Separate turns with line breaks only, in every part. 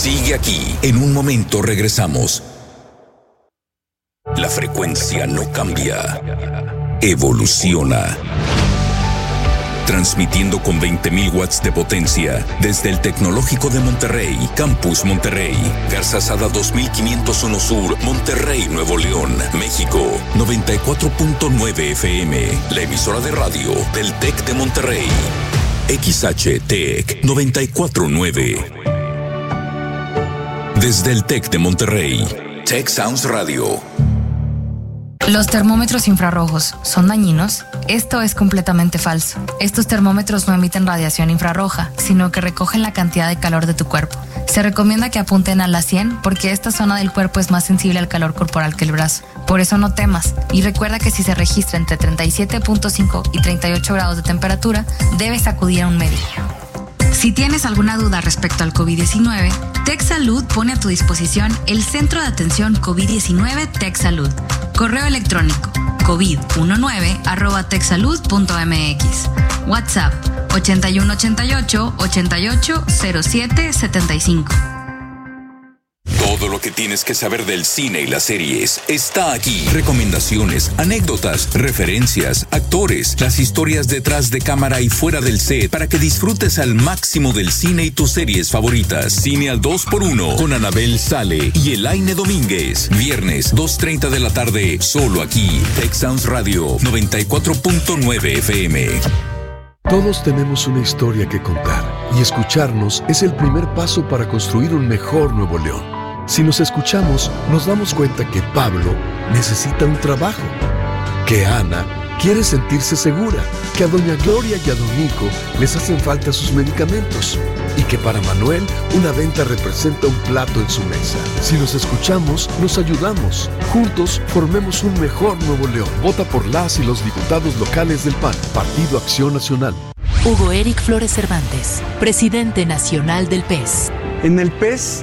Sigue aquí. En un momento regresamos. La frecuencia no cambia. Evoluciona. Transmitiendo con 20.000 watts de potencia desde el Tecnológico de Monterrey, Campus Monterrey, Garzazada 2501 Sur, Monterrey, Nuevo León, México, 94.9 FM, la emisora de radio del TEC de Monterrey. XHTEC 949. Desde el TEC de Monterrey, Tech Sounds Radio.
¿Los termómetros infrarrojos son dañinos? Esto es completamente falso. Estos termómetros no emiten radiación infrarroja, sino que recogen la cantidad de calor de tu cuerpo. Se recomienda que apunten a la 100 porque esta zona del cuerpo es más sensible al calor corporal que el brazo. Por eso no temas y recuerda que si se registra entre 37.5 y 38 grados de temperatura, debes acudir a un médico. Si tienes alguna duda respecto al COVID-19, TechSalud pone a tu disposición el Centro de Atención COVID-19 TechSalud. Correo electrónico covid19 arroba texsalud.mx. WhatsApp 8188 88 07 75.
Todo lo que tienes que saber del cine y las series está aquí. Recomendaciones, anécdotas, referencias, actores, las historias detrás de cámara y fuera del set para que disfrutes al máximo del cine y tus series favoritas. Cine al 2x1 con Anabel Sale y Elaine Domínguez. Viernes 2.30 de la tarde, solo aquí. Sounds Radio 94.9 FM.
Todos tenemos una historia que contar y escucharnos es el primer paso para construir un mejor Nuevo León. Si nos escuchamos, nos damos cuenta que Pablo necesita un trabajo, que Ana quiere sentirse segura, que a doña Gloria y a don Nico les hacen falta sus medicamentos y que para Manuel una venta representa un plato en su mesa. Si nos escuchamos, nos ayudamos. Juntos formemos un mejor Nuevo León. Vota por las y los diputados locales del PAN, Partido Acción Nacional.
Hugo Eric Flores Cervantes, presidente nacional del PES.
En el PES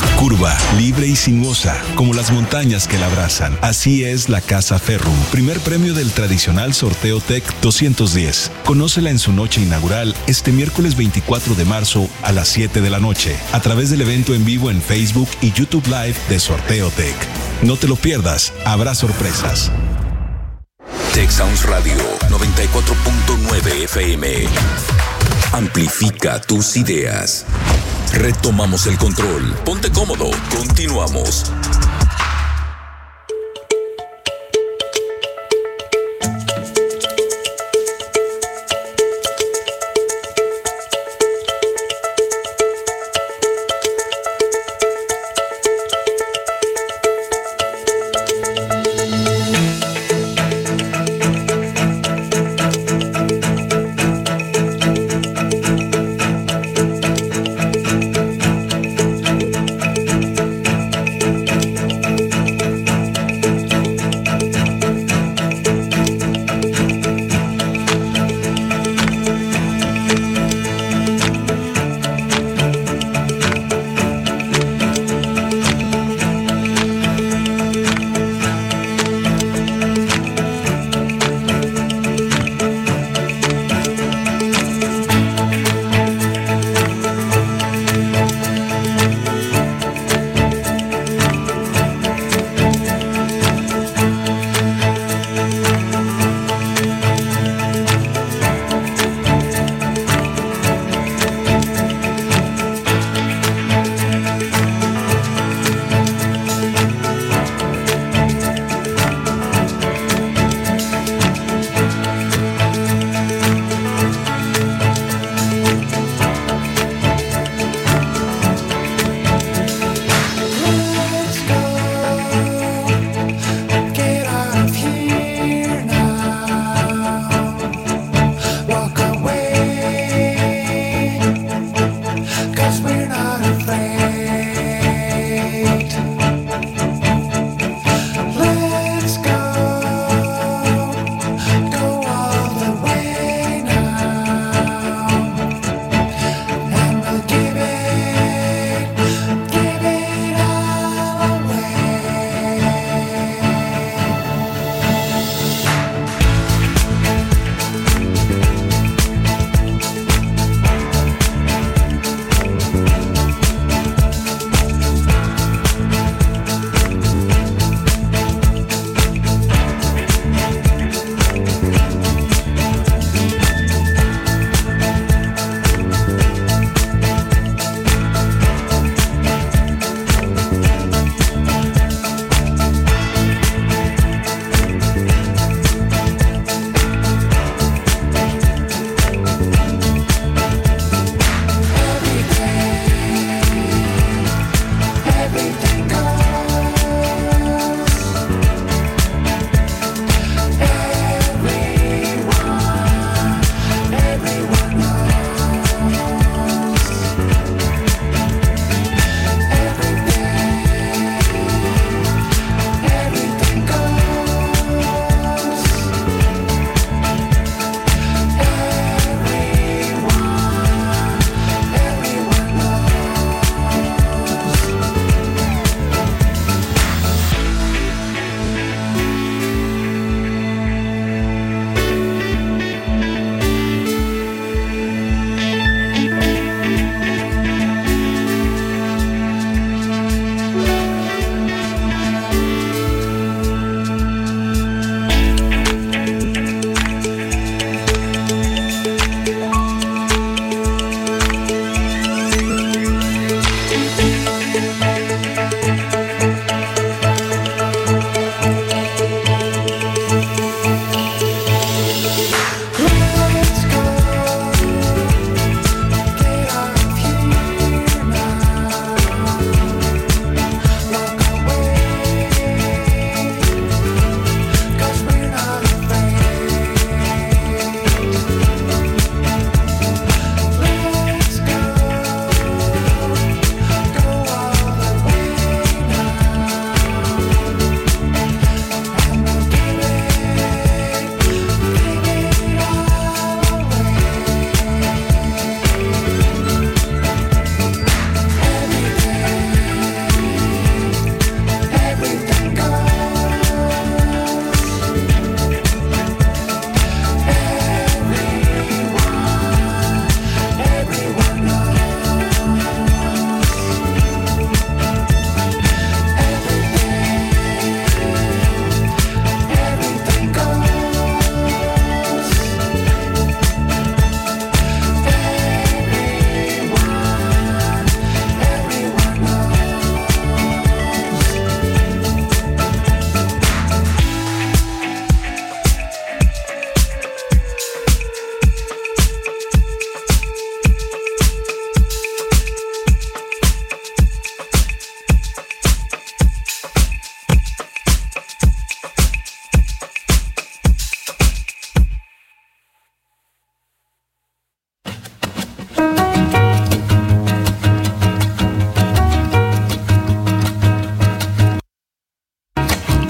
Curva, libre y sinuosa, como las montañas que la abrazan. Así es la Casa Ferrum, primer premio del tradicional sorteo TEC 210. Conócela en su noche inaugural este miércoles 24 de marzo a las 7 de la noche, a través del evento en vivo en Facebook y YouTube Live de Sorteo TEC. No te lo pierdas, habrá sorpresas.
Tech Sounds Radio 94.9 FM. Amplifica tus ideas. Retomamos el control. Ponte cómodo. Continuamos.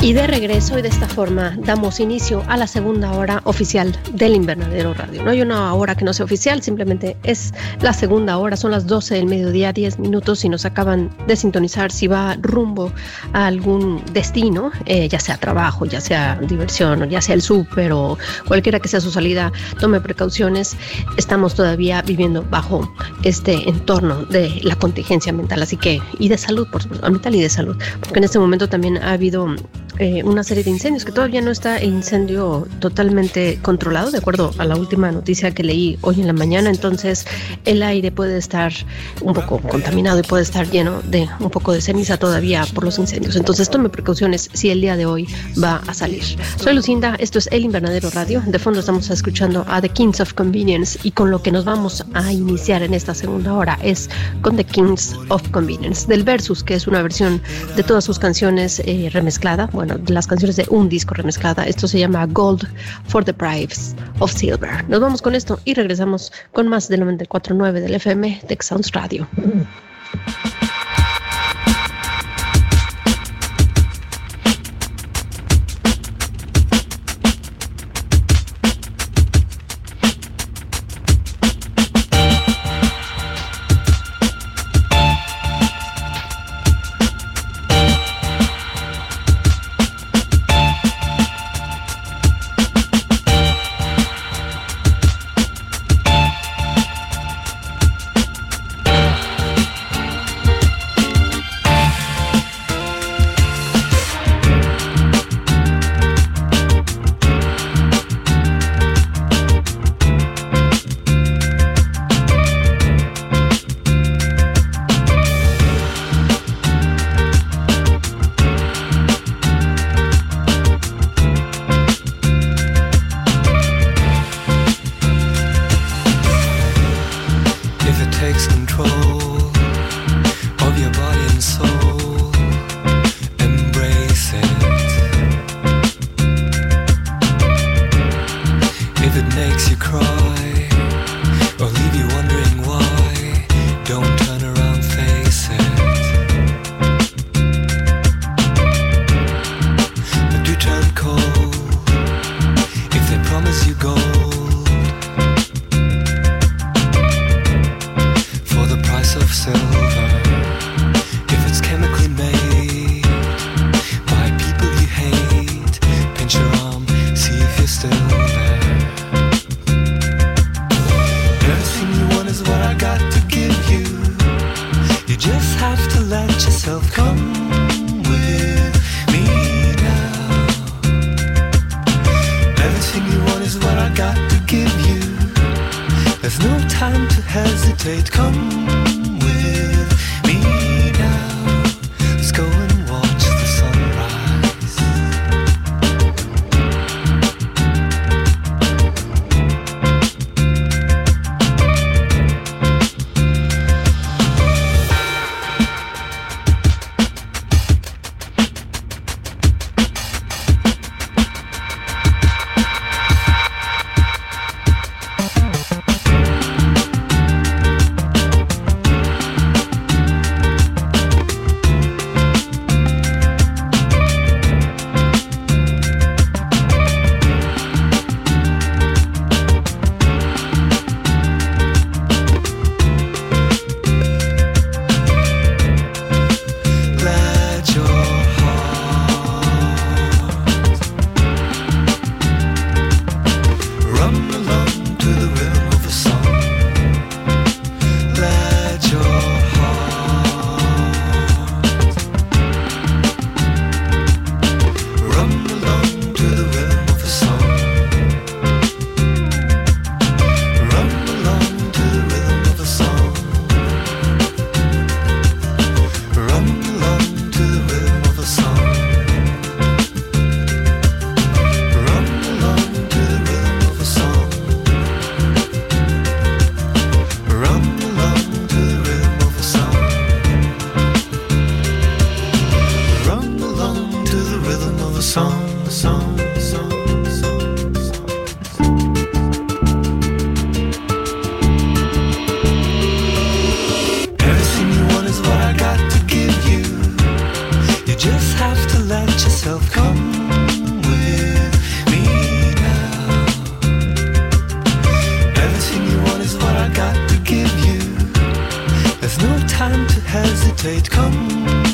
Y de regreso y de esta forma damos inicio a la segunda hora oficial del Invernadero Radio. No hay una hora que no sea oficial, simplemente es la segunda hora, son las 12 del mediodía, 10 minutos y nos acaban de sintonizar si va rumbo a algún destino, eh, ya sea trabajo, ya sea diversión, ya sea el súper o cualquiera que sea su salida, tome precauciones. Estamos todavía viviendo bajo este entorno de la contingencia mental, así que, y de salud, por supuesto, mental y de salud, porque en este momento también ha habido eh, una serie de incendios, que todavía no está incendio totalmente controlado, de acuerdo a la última noticia que leí hoy en la mañana. Entonces, el aire puede estar un poco contaminado y puede estar lleno de un poco de ceniza todavía por los incendios. Entonces, tome precauciones si el día de hoy va a salir. Soy Lucinda, esto es El Invernadero Radio. De fondo estamos escuchando a The Kings of Convenience y con lo que nos vamos a iniciar en esta segunda hora es con The Kings of Convenience, del Versus, que es una versión de todas sus canciones eh, remezclada bueno, las canciones de un disco remezclada. Esto se llama Gold for the Price of Silver. Nos vamos con esto y regresamos con más del 94.9 del FM de Sounds Radio.
Hesitate. Come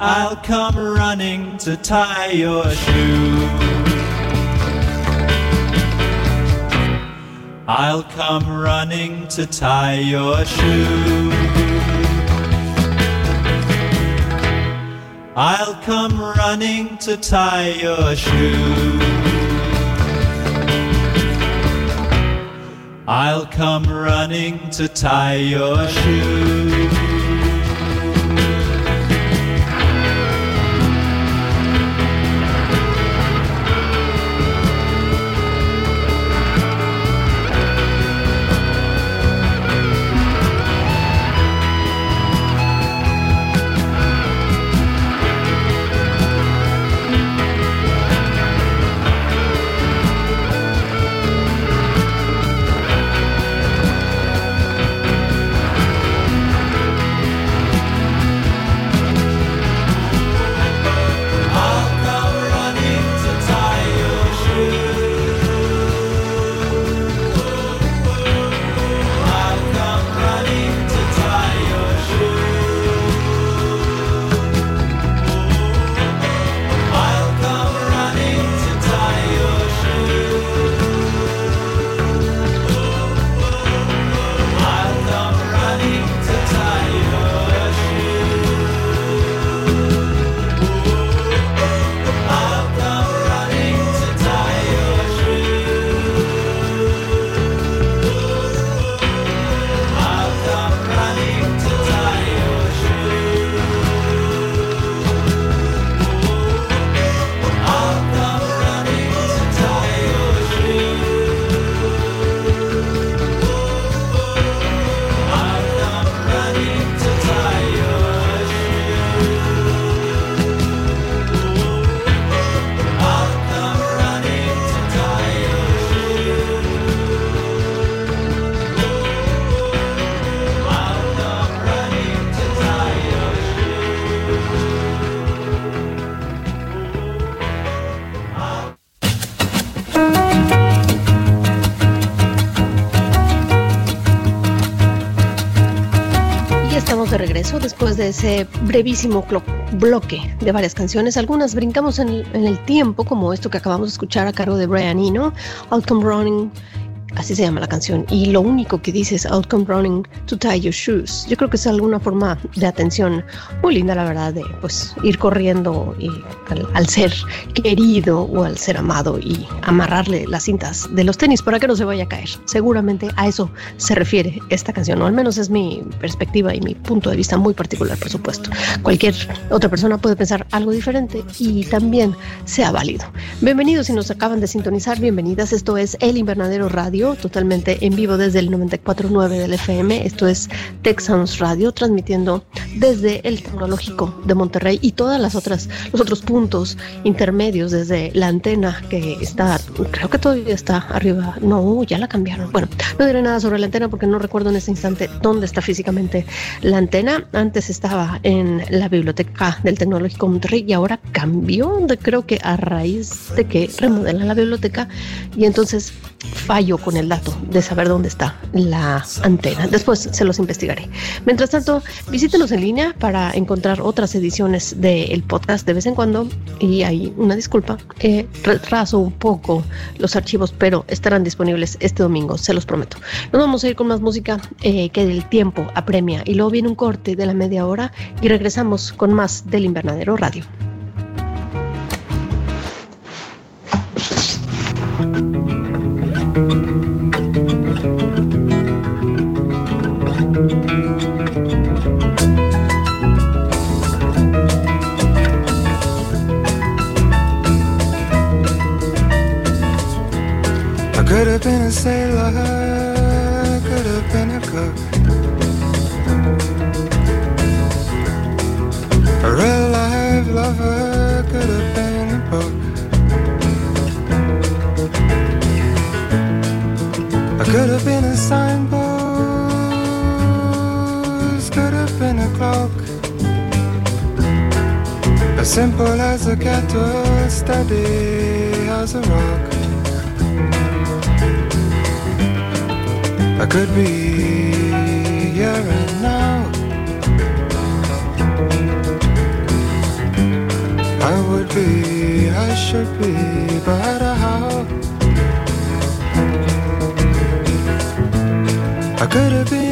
I'll come running to tie your shoe. I'll come running to tie your shoe. I'll come running to tie your shoe. I'll come running to tie your shoe.
Ese brevísimo bloque de varias canciones. Algunas brincamos en el, en el tiempo, como esto que acabamos de escuchar a cargo de Brian Eno, Outcome Running. Así se llama la canción. Y lo único que dice es Outcome Running to Tie Your Shoes. Yo creo que es alguna forma de atención muy linda, la verdad, de pues ir corriendo y al, al ser querido o al ser amado y amarrarle las cintas de los tenis para que no se vaya a caer. Seguramente a eso se refiere esta canción, o al menos es mi perspectiva y mi punto de vista muy particular, por supuesto. Cualquier otra persona puede pensar algo diferente y también sea válido. Bienvenidos si nos acaban de sintonizar, bienvenidas. Esto es El Invernadero Radio, totalmente en vivo desde el 94.9 del FM. Esto es Texans Radio, transmitiendo desde el Tecnológico de Monterrey y todas las otras, los otros puntos intermedios desde la antena que está, creo que todavía está arriba. No, ya la cambiaron. Bueno, no diré nada sobre la antena porque no recuerdo en este instante dónde está físicamente la antena. Antes estaba en la biblioteca del Tecnológico de Monterrey y ahora cambió, creo que a raíz de que remodelan la biblioteca y entonces fallo con el dato de saber dónde está la antena. Después se los investigaré. Mientras tanto, visítenos en línea para encontrar otras ediciones del podcast de vez en cuando. Y hay una disculpa, retraso un poco los archivos, pero estarán disponibles este domingo, se los prometo. Nos vamos a ir con más música eh, que el tiempo apremia. Y luego viene un corte de la media hora y regresamos con más del Invernadero Radio.
I could have been a sailor, simple as a kettle, steady as a rock. I could be here and now.
I would be, I should be, but how? I could have been,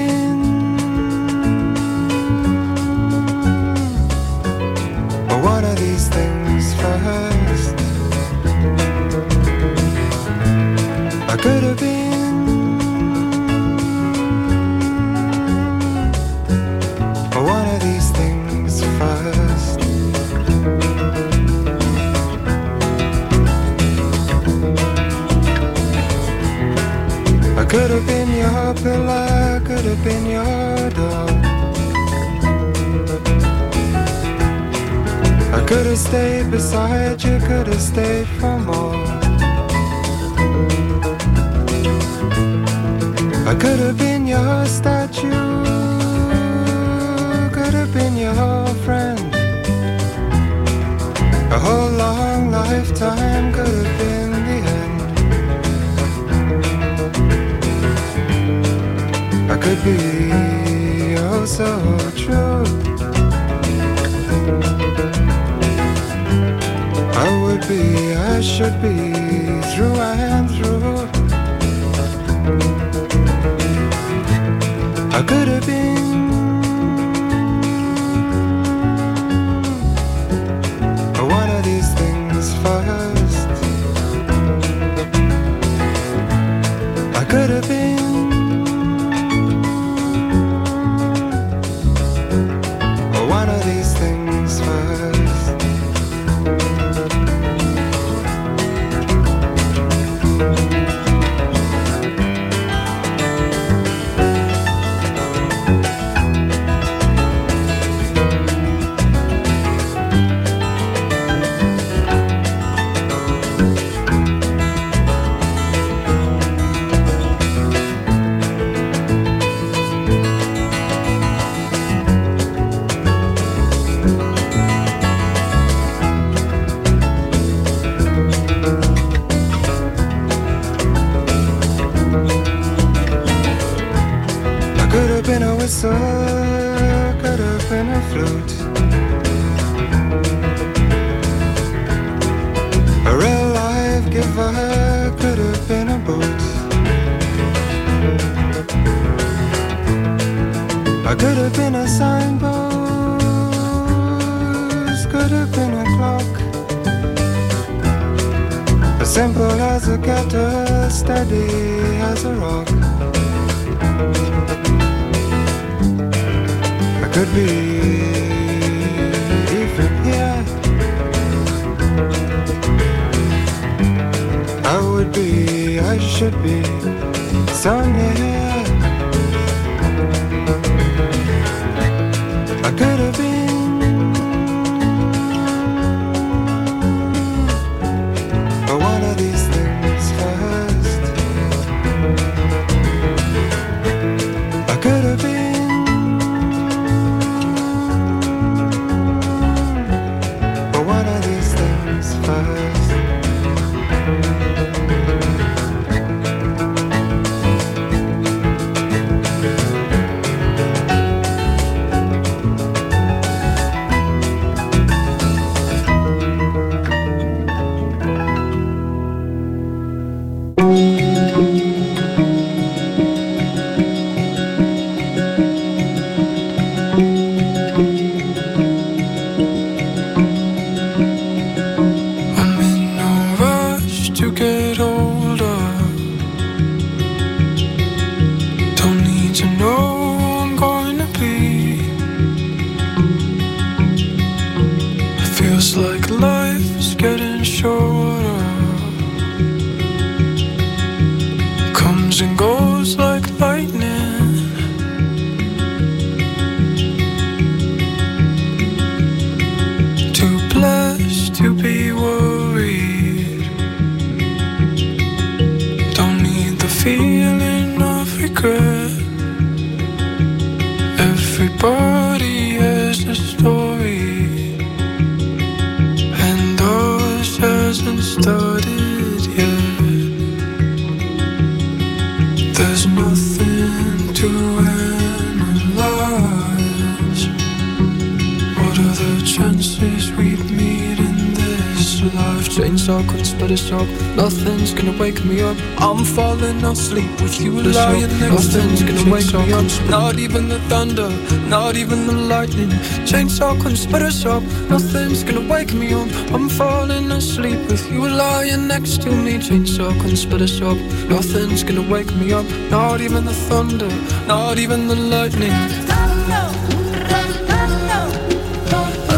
wake me up. I'm falling asleep with you lying next to me. Nothing's gonna wake me up. Not even the thunder, not even the lightning. Chainsaw can't split us up. Nothing's gonna wake me up. I'm falling asleep with you lying next to me. Chainsaw can't split us up. Nothing's gonna wake me up. Not even the thunder, not even the lightning.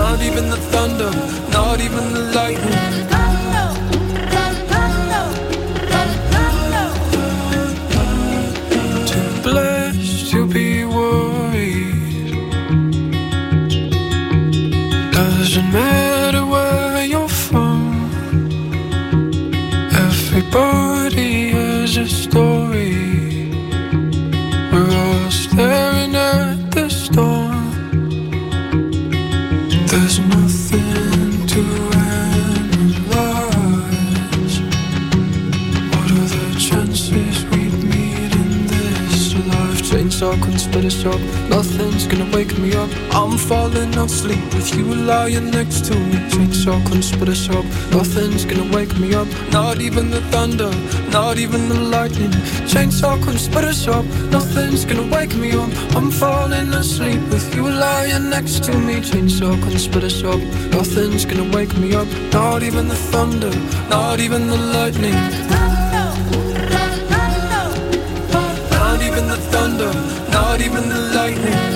Not even the thunder, not even the lightning. Asleep with you lying next to me. Chainsaw couldn't split us up. Nothing's gonna wake me up. Not even the thunder, not even the lightning. Chainsaw couldn't split us up. Nothing's gonna wake me up. I'm falling asleep with you lying next to me. Chainsaw couldn't split us up. Nothing's gonna wake me up. Not even the thunder, not even the lightning. Not even the thunder, not even the lightning.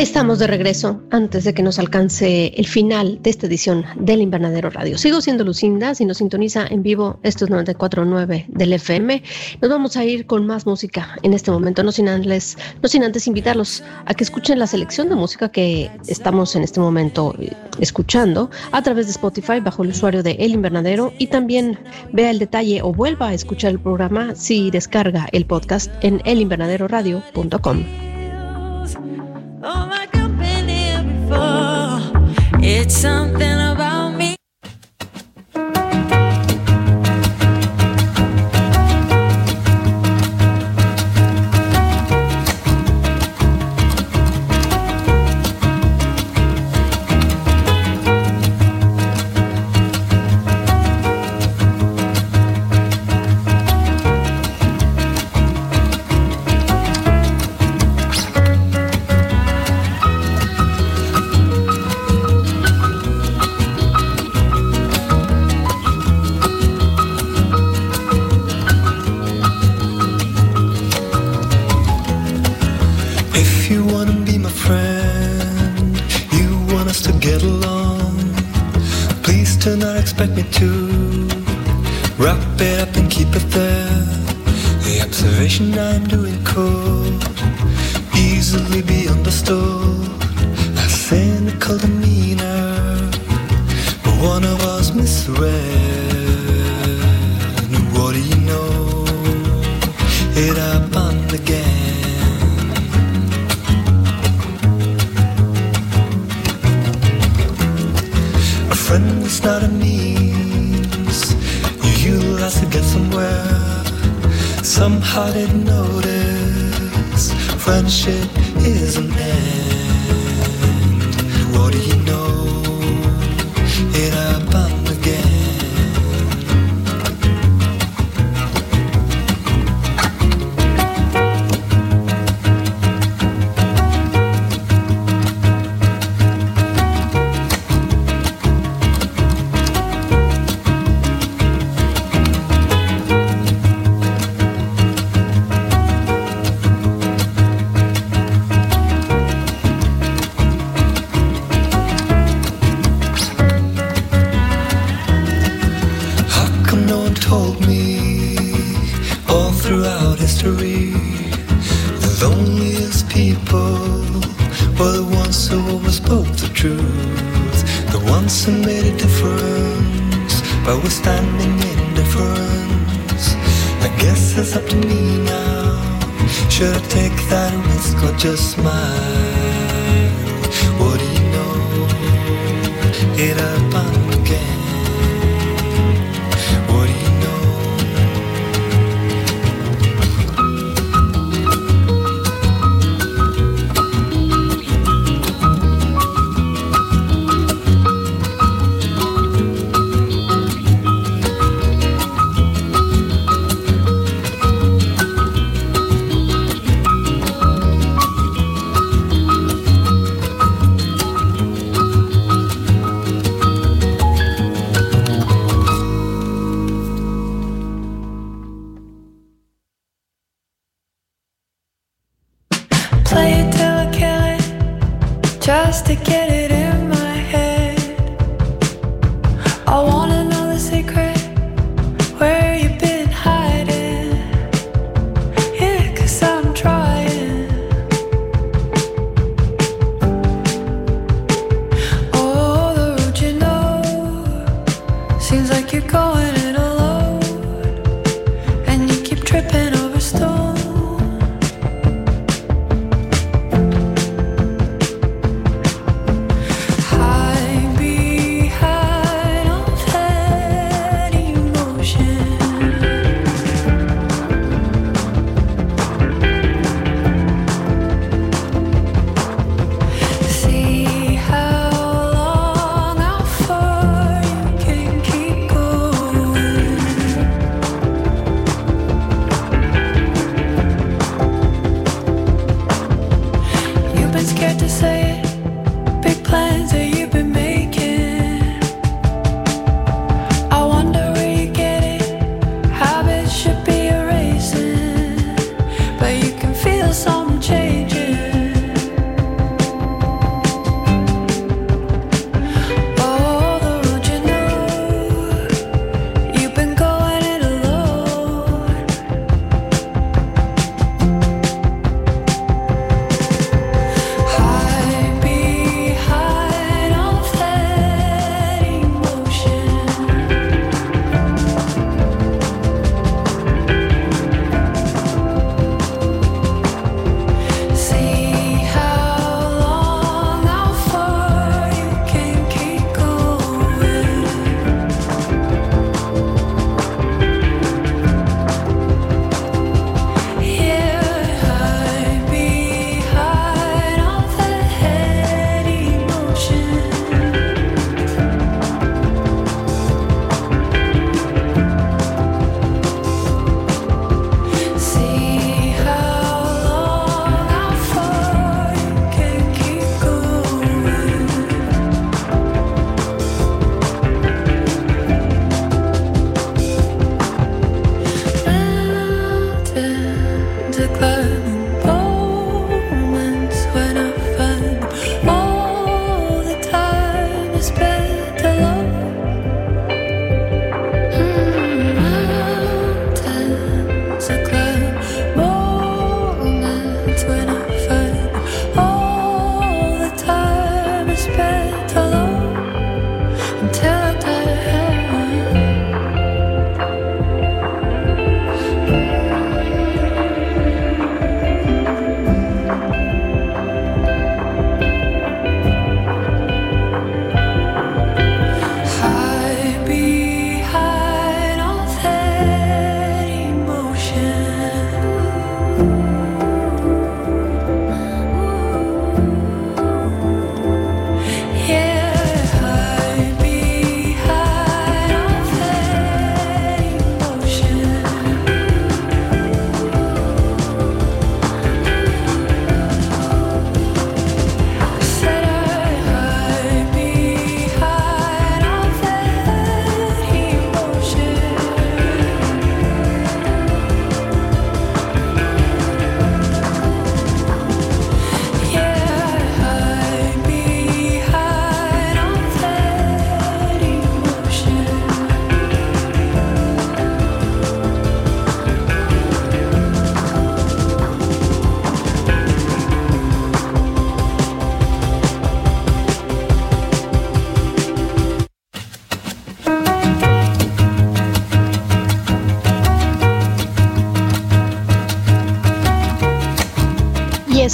Estamos de regreso antes de que nos alcance el final de esta edición del Invernadero Radio. Sigo siendo Lucinda, si nos sintoniza en vivo, esto es 94.9 del FM. Nos vamos a ir con más música en este momento, no sin, antes, no sin antes invitarlos a que escuchen la selección de música que estamos en este momento eh, escuchando a través de Spotify bajo el usuario de El Invernadero y también vea el detalle o vuelva a escuchar el programa si descarga el podcast en elinvernaderoradio.com.
all my company before. It's something about me
to wrap it up and keep it there. The observation I'm doing could easily be understood. A cynical demeanor, but one of us misread. What do you know? It happened again. A friend is not a means Somehow didn't notice friendship is an end.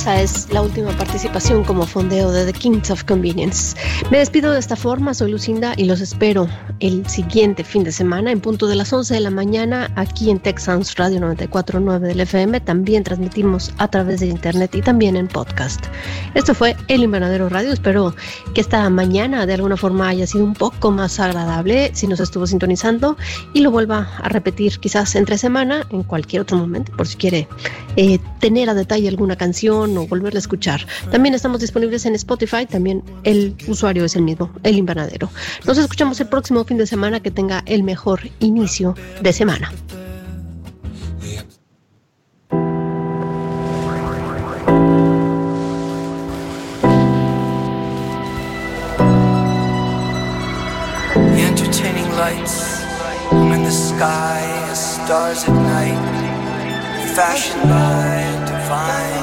esa es la última participación como fondeo de The Kings of Convenience. Me despido de esta forma, soy Lucinda y los espero el siguiente fin de semana en punto de las 11 de la mañana aquí en Texans Radio 94.9 del FM. También transmitimos a través de internet y también en podcast. Esto fue El Invernadero Radio. Espero que esta mañana de alguna forma haya sido un poco más agradable si nos estuvo sintonizando y lo vuelva a repetir quizás entre semana en cualquier otro momento por si quiere eh, tener a detalle alguna canción o volverla a escuchar. También estamos disponibles en Spotify, también el usuario es el mismo, el invernadero. Nos escuchamos el próximo fin de semana, que tenga el mejor inicio de semana.
fashioned by divine.